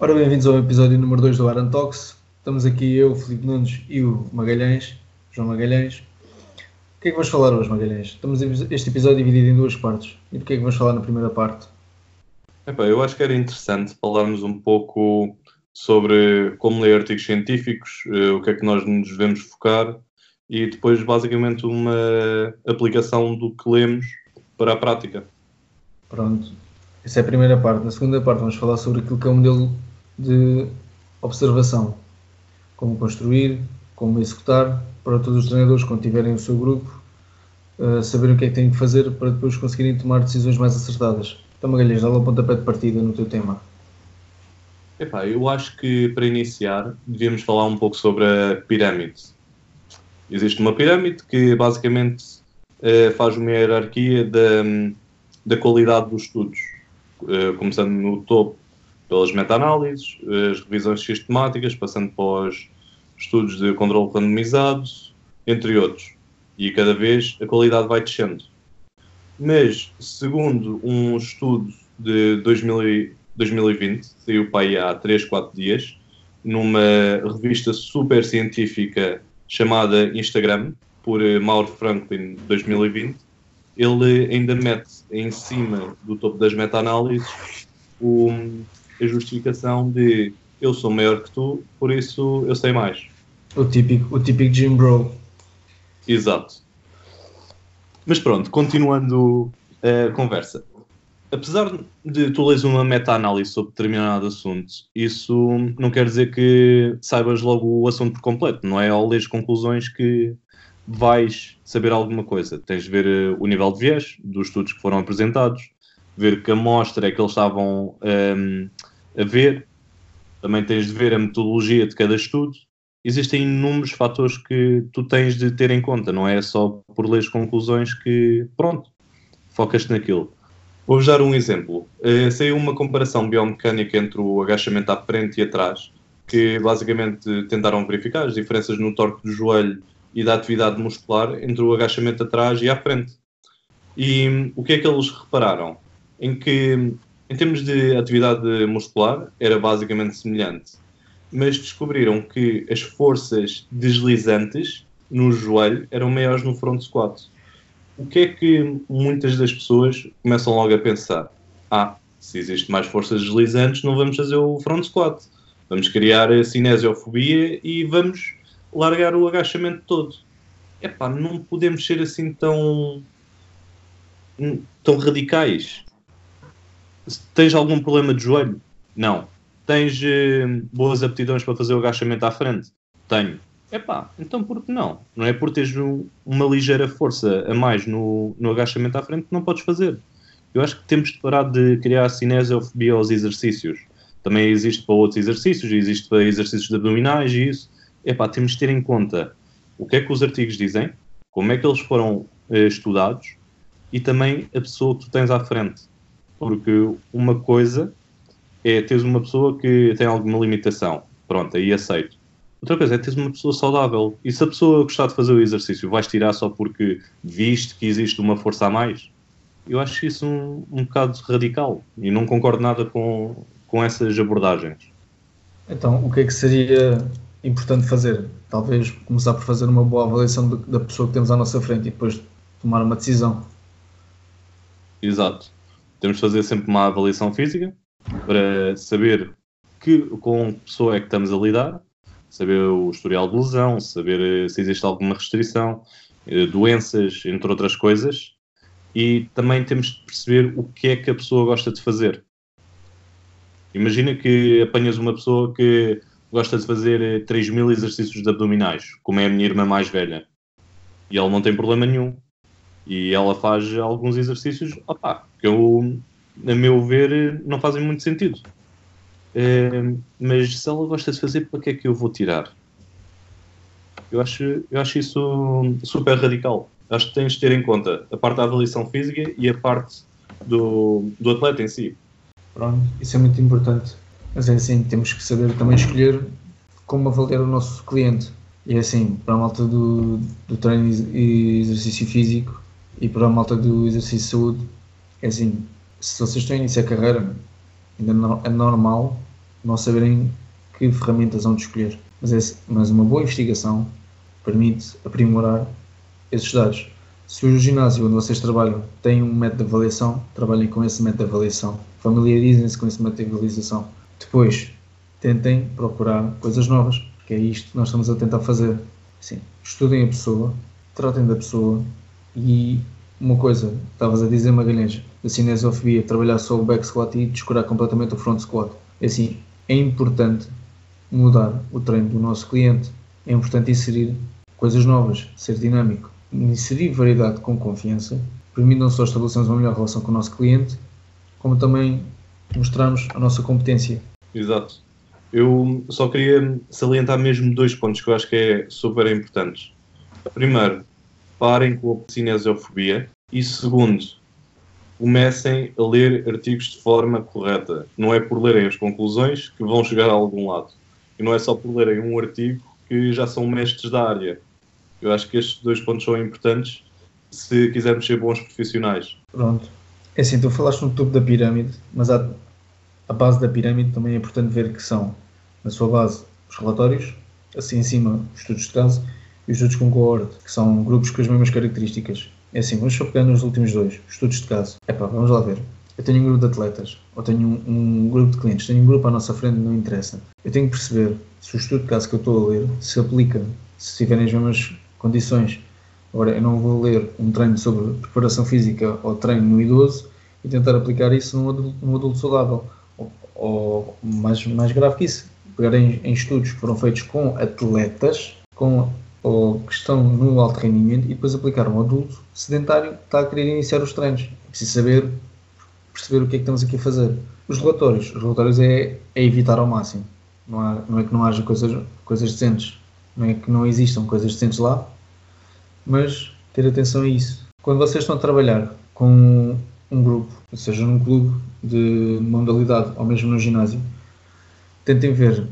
Ora, bem-vindos ao episódio número 2 do Aran Talks. Estamos aqui eu, Filipe Nunes e o Magalhães, João Magalhães. O que é que vamos falar hoje, Magalhães? Estamos este episódio dividido em duas partes. E do que é que vamos falar na primeira parte? Epá, eu acho que era interessante falarmos um pouco sobre como ler artigos científicos, eh, o que é que nós nos devemos focar e depois basicamente uma aplicação do que lemos para a prática. Pronto, essa é a primeira parte. Na segunda parte vamos falar sobre aquilo que é o modelo de observação. Como construir, como executar, para todos os treinadores, quando tiverem o seu grupo, uh, saberem o que é que têm que fazer para depois conseguirem tomar decisões mais acertadas. Então, Magalhães, dá lá o pontapé de partida no teu tema. Epá, eu acho que para iniciar devíamos falar um pouco sobre a pirâmide. Existe uma pirâmide que basicamente uh, faz uma hierarquia da, da qualidade dos estudos, uh, começando no topo pelas meta-análises, as revisões sistemáticas, passando pelos estudos de controle randomizado, entre outros. E cada vez a qualidade vai descendo. Mas, segundo um estudo de 2000, 2020, saiu para aí há 3, 4 dias, numa revista super científica chamada Instagram, por Mauro Franklin 2020, ele ainda mete em cima do topo das meta-análises a justificação de eu sou maior que tu, por isso eu sei mais. O típico, o típico Jim Bro. Exato. Mas pronto, continuando a conversa. Apesar de tu leres uma meta-análise sobre determinado assunto, isso não quer dizer que saibas logo o assunto por completo. Não é ao ler conclusões que vais saber alguma coisa. Tens de ver eh, o nível de viés dos estudos que foram apresentados, ver que amostra é que eles estavam um, ehm, a ver, também tens de ver a metodologia de cada estudo. Existem inúmeros fatores que tu tens de ter em conta, não é só por ler as conclusões que, pronto, focas-te naquilo. Vou-vos dar um exemplo. Uh, saiu uma comparação biomecânica entre o agachamento à frente e atrás, que basicamente tentaram verificar as diferenças no torque do joelho e da atividade muscular entre o agachamento atrás e à frente. E um, o que é que eles repararam? Em que em termos de atividade muscular, era basicamente semelhante, mas descobriram que as forças deslizantes no joelho eram maiores no front squat. O que é que muitas das pessoas começam logo a pensar? Ah, se existe mais forças deslizantes, não vamos fazer o front squat. Vamos criar a cinesiofobia e vamos largar o agachamento todo. Epá, não podemos ser assim tão, tão radicais. Tens algum problema de joelho? Não. Tens uh, boas aptidões para fazer o agachamento à frente? Tenho. Epá, então por que não? Não é por teres uma ligeira força a mais no, no agachamento à frente que não podes fazer. Eu acho que temos de parar de criar cinesiofobia aos exercícios. Também existe para outros exercícios, existe para exercícios abdominais e isso. Epá, temos de ter em conta o que é que os artigos dizem, como é que eles foram eh, estudados e também a pessoa que tu tens à frente. Porque uma coisa é teres uma pessoa que tem alguma limitação. Pronto, aí aceito. Outra coisa é teres uma pessoa saudável. E se a pessoa gostar de fazer o exercício, vais tirar só porque viste que existe uma força a mais? Eu acho isso um, um bocado radical e não concordo nada com, com essas abordagens. Então, o que é que seria importante fazer? Talvez começar por fazer uma boa avaliação da pessoa que temos à nossa frente e depois tomar uma decisão. Exato. Temos de fazer sempre uma avaliação física para saber que, com que pessoa é que estamos a lidar, saber o historial de lesão, saber eh, se existe alguma restrição, eh, doenças, entre outras coisas, e também temos de perceber o que é que a pessoa gosta de fazer. Imagina que apanhas uma pessoa que gosta de fazer 3 eh, mil exercícios de abdominais, como é a minha irmã mais velha, e ela não tem problema nenhum. E ela faz alguns exercícios, opá, que eu, a meu ver, não fazem muito sentido. Mas se ela gosta de fazer, para que é que eu vou tirar? Eu acho, eu acho isso super radical. Acho que tens de ter em conta a parte da avaliação física e a parte do, do atleta em si. Pronto, isso é muito importante. Mas é assim, temos que saber também escolher como avaliar o nosso cliente. E é assim, para a malta do, do treino e exercício físico e para a malta do exercício de saúde, é assim, se vocês estão a iniciar a carreira, ainda não, é normal não saberem que ferramentas vão escolher. Mas, mas uma boa investigação permite aprimorar esses dados. Se o ginásio onde vocês trabalham tem um método de avaliação, trabalhem com esse método de avaliação. Familiarizem-se com esse método de avaliação. Depois, tentem procurar coisas novas, que é isto que nós estamos a tentar fazer. Sim, estudem a pessoa, tratem da pessoa e uma coisa, estavas a dizer Magalhães, da cinesiofobia, trabalhar só o back squat e descurar completamente o front squat. É assim, é importante mudar o treino do nosso cliente. É importante inserir coisas novas, ser dinâmico. Inserir variedade com confiança permite não só estabelecermos uma melhor relação com o nosso cliente, como também mostrarmos a nossa competência. Exato. Eu só queria salientar mesmo dois pontos que eu acho que é super importantes. Primeiro, parem com a cinesiofobia. E segundo, comecem a ler artigos de forma correta. Não é por lerem as conclusões que vão chegar a algum lado. E não é só por lerem um artigo que já são mestres da área. Eu acho que estes dois pontos são importantes se quisermos ser bons profissionais. Pronto. É assim, tu falaste no topo da pirâmide, mas a, a base da pirâmide também é importante ver que são, na sua base, os relatórios, assim em cima, os estudos de caso e os estudos com coorte, que são grupos com as mesmas características. É assim, vamos só pegar nos últimos dois, estudos de caso. Epá, vamos lá ver. Eu tenho um grupo de atletas, ou tenho um, um, grupo de clientes, tenho um grupo à nossa frente, não interessa. Eu tenho que perceber se o estudo de caso que eu estou a ler se aplica, se tiverem as mesmas condições. Agora, eu não vou ler um treino sobre preparação física ou treino no idoso e tentar aplicar isso num adulto, num adulto saudável. Ou, ou, mais, mais grave que isso, pegar em, em estudos que foram feitos com atletas, com ou que estão no alto rendimento e depois aplicar um adulto sedentário que está a querer iniciar os treinos. É preciso saber, perceber o que é que estamos aqui a fazer. Os relatórios. Os relatórios é, é evitar ao máximo. Não, há, não é que não haja coisas, coisas decentes. Não é que não existam coisas decentes lá, mas ter atenção a isso. Quando vocês estão a trabalhar com um grupo, seja num clube de modalidade ou mesmo no ginásio, tentem ver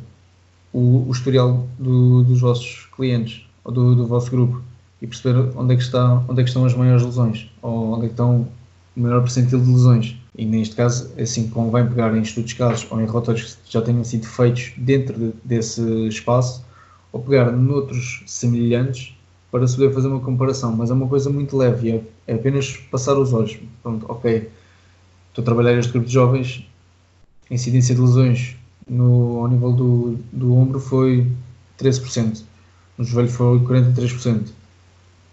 o, o historial do, dos vossos clientes do, do vosso grupo e perceber onde é, que está, onde é que estão as maiores lesões ou onde é que estão o maior percentil de lesões. E neste caso, é assim, convém pegar em estudos de casos ou em relatórios que já tenham sido feitos dentro de, desse espaço ou pegar noutros semelhantes para se poder fazer uma comparação. Mas é uma coisa muito leve, é, é apenas passar os olhos. Pronto, ok, estou a trabalhar este grupo de jovens, a incidência de lesões no, ao nível do, do ombro foi 13% no joelho foi 43%.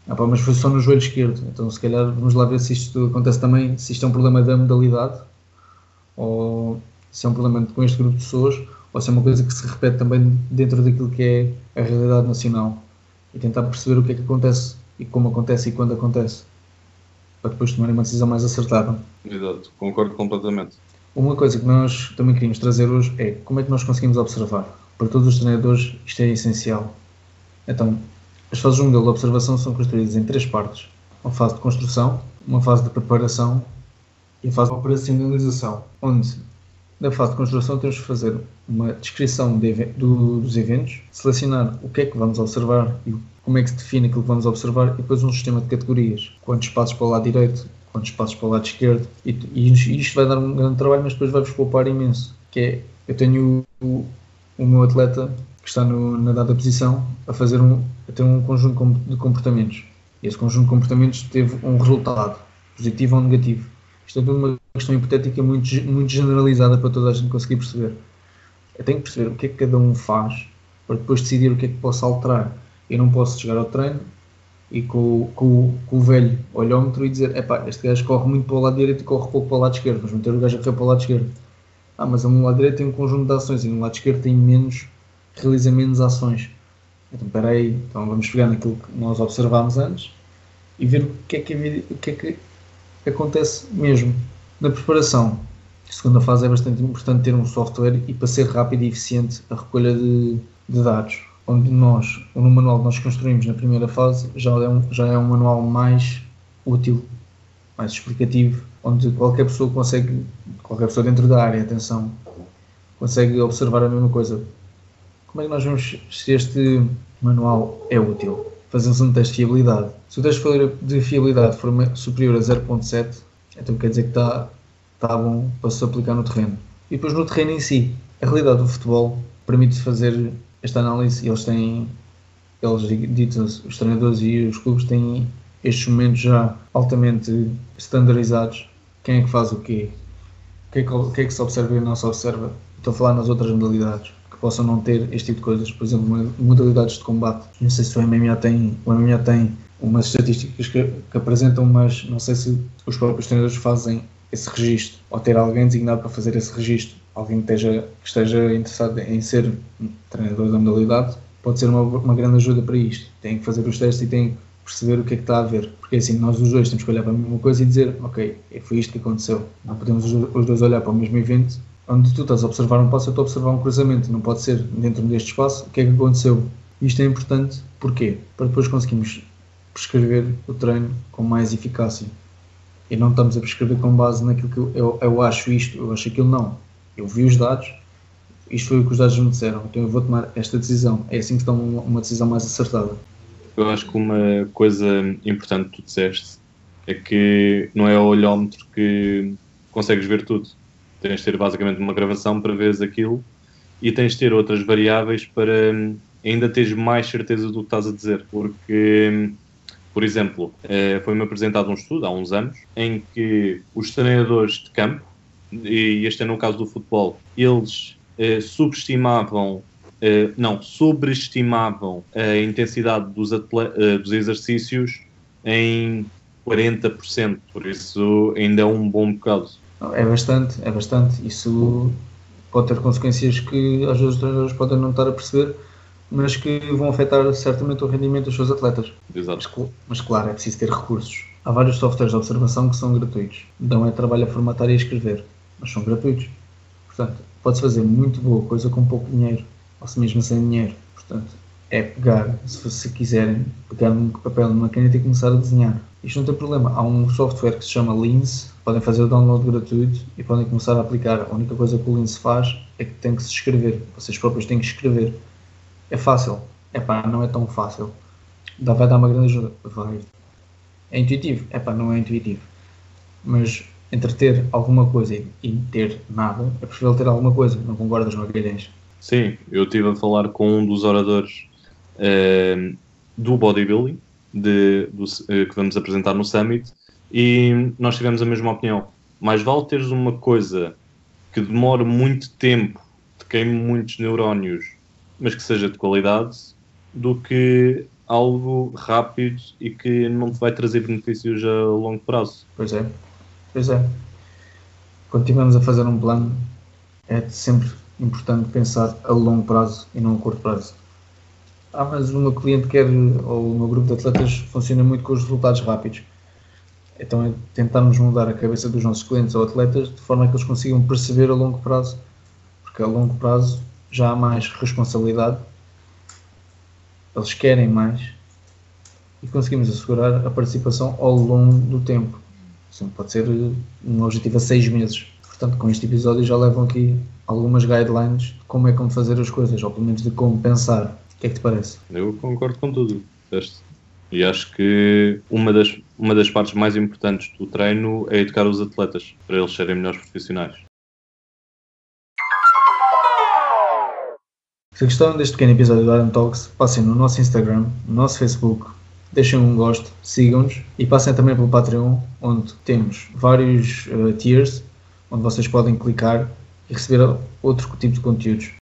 Ah, pá, mas foi só no joelho esquerdo. Então, se calhar, vamos lá ver se isto acontece também, se isto é um problema da modalidade, ou se é um problema com este grupo de pessoas, ou se é uma coisa que se repete também dentro daquilo que é a realidade nacional. E tentar perceber o que é que acontece, e como acontece e quando acontece, para depois tomarem uma decisão mais acertada. Exato, concordo completamente. Uma coisa que nós também queríamos trazer hoje é como é que nós conseguimos observar. Para todos os treinadores, isto é essencial então, as fases do modelo de observação são construídas em três partes: uma fase de construção, uma fase de preparação e a fase de operacionalização. Onde, na fase de construção, temos que fazer uma descrição de, do, dos eventos, selecionar o que é que vamos observar e como é que se define aquilo que vamos observar e depois um sistema de categorias. Quantos passos para o lado direito, quantos passos para o lado esquerdo. E, e isto vai dar um grande trabalho, mas depois vai-vos poupar imenso. Que é, eu tenho o, o meu atleta que está no, na dada posição a fazer um, a ter um conjunto de comportamentos. E esse conjunto de comportamentos teve um resultado, positivo ou negativo. Isto é uma questão hipotética muito, muito generalizada para toda a gente conseguir perceber. Eu tenho que perceber o que é que cada um faz para depois decidir o que é que posso alterar. Eu não posso chegar ao treino e com, com, com o velho olhómetro e dizer: epá, este gajo corre muito para o lado direito e corre pouco para o lado esquerdo, vamos meter o gajo a correr para o lado esquerdo. Ah, mas no lado direito tem um conjunto de ações e no lado esquerdo tem menos realiza menos ações. Então, espera aí, então vamos pegar naquilo que nós observámos antes e ver o que é que, o que, é que acontece mesmo. Na preparação, a segunda fase é bastante importante ter um software e para ser rápido e eficiente a recolha de, de dados. Onde nós, no manual que nós construímos na primeira fase, já é um, já é um manual mais útil, mais explicativo, onde qualquer pessoa consegue, qualquer pessoa dentro da área, atenção, consegue observar a mesma coisa como é que nós vemos se este manual é útil? Fazemos um teste de fiabilidade. Se o teste de fiabilidade for superior a 0.7, então quer dizer que está, está bom para se aplicar no terreno. E depois no terreno em si, a realidade do futebol permite fazer esta análise e eles têm, eles ditos, os treinadores e os clubes têm estes momentos já altamente standardizados. Quem é que faz o quê? O que é que, o que, é que se observa e não se observa? Estou a falar nas outras modalidades possam não ter este tipo de coisas, por exemplo, modalidades de combate. Não sei se o MMA tem, o MMA tem umas estatísticas que, que apresentam, mas não sei se os próprios treinadores fazem esse registro ou ter alguém designado para fazer esse registro. Alguém que esteja, que esteja interessado em ser treinador da modalidade pode ser uma, uma grande ajuda para isto. Tem que fazer os testes e tem que perceber o que é que está a ver. Porque assim, nós os dois temos que olhar para a mesma coisa e dizer, ok, foi isto que aconteceu. Não podemos os dois olhar para o mesmo evento onde tu estás a observar um passo, eu estou a observar um cruzamento. Não pode ser dentro deste espaço o que é que aconteceu. Isto é importante, porquê? Para depois conseguirmos prescrever o treino com mais eficácia. E não estamos a prescrever com base naquilo que eu, eu, acho isto, eu acho aquilo não. Eu vi os dados, isto foi o que os dados me disseram, então eu vou tomar esta decisão. É assim que toma uma, uma decisão mais acertada. Eu acho que uma coisa importante que tu disseste é que não é o olhómetro que consegues ver tudo. Tens de ter basicamente uma gravação para veres aquilo e tens de ter outras variáveis para hum, ainda teres mais certeza do que estás a dizer. Porque, hum, por exemplo, eh, foi-me apresentado um estudo há uns anos em que os treinadores de campo, e este é no caso do futebol, eles eh, subestimavam Uh, não, sobreestimavam a intensidade dos, dos exercícios em 40%, por isso ainda é um bom bocado. É bastante, é bastante. Isso pode ter consequências que às vezes os treinadores podem não estar a perceber, mas que vão afetar certamente o rendimento dos seus atletas. Exato. Mas, claro, é preciso ter recursos. Há vários softwares de observação que são gratuitos. Dão é trabalho a formatar e a escrever, mas são gratuitos. Portanto, pode-se fazer muito boa coisa com pouco dinheiro, ou se mesmo sem dinheiro. Portanto, é pegar, se, se quiserem, pegar um papel numa caneta e começar a desenhar. Isto não tem problema. Há um software que se chama Lens, podem fazer o download gratuito e podem começar a aplicar. A única coisa que o Lens faz é que tem que se escrever. Vocês próprios têm que escrever. É fácil. É pá, não é tão fácil. Dá, vai dar uma grande ajuda. Vai. É intuitivo. É pá, não é intuitivo. Mas entre ter alguma coisa e ter nada, é preferível ter alguma coisa. Não concordas, Magalhães? Sim, eu estive a falar com um dos oradores uh, do bodybuilding de, do, uh, que vamos apresentar no Summit e nós tivemos a mesma opinião. Mais vale teres uma coisa que demore muito tempo, que queime muitos neurónios, mas que seja de qualidade, do que algo rápido e que não te vai trazer benefícios a longo prazo. Pois é, pois é. Quando estivermos a fazer um plano, é sempre importante pensar a longo prazo e não a curto prazo. Ah, mas o meu cliente quer, ou o meu grupo de atletas funciona muito com os resultados rápidos. Então tentarmos mudar a cabeça dos nossos clientes ou atletas de forma que eles consigam perceber a longo prazo, porque a longo prazo já há mais responsabilidade, eles querem mais e conseguimos assegurar a participação ao longo do tempo. Assim, pode ser um objetivo a seis meses. Portanto, com este episódio já levam aqui algumas guidelines de como é como fazer as coisas, ou pelo menos de como pensar. O que é que te parece? Eu concordo com tudo. E acho que uma das, uma das partes mais importantes do treino é educar os atletas para eles serem melhores profissionais. Se gostaram deste pequeno episódio do Iron Talks, passem no nosso Instagram, no nosso Facebook, deixem um gosto, sigam-nos e passem também pelo Patreon, onde temos vários uh, tiers, onde vocês podem clicar e receber outro tipo de conteúdos.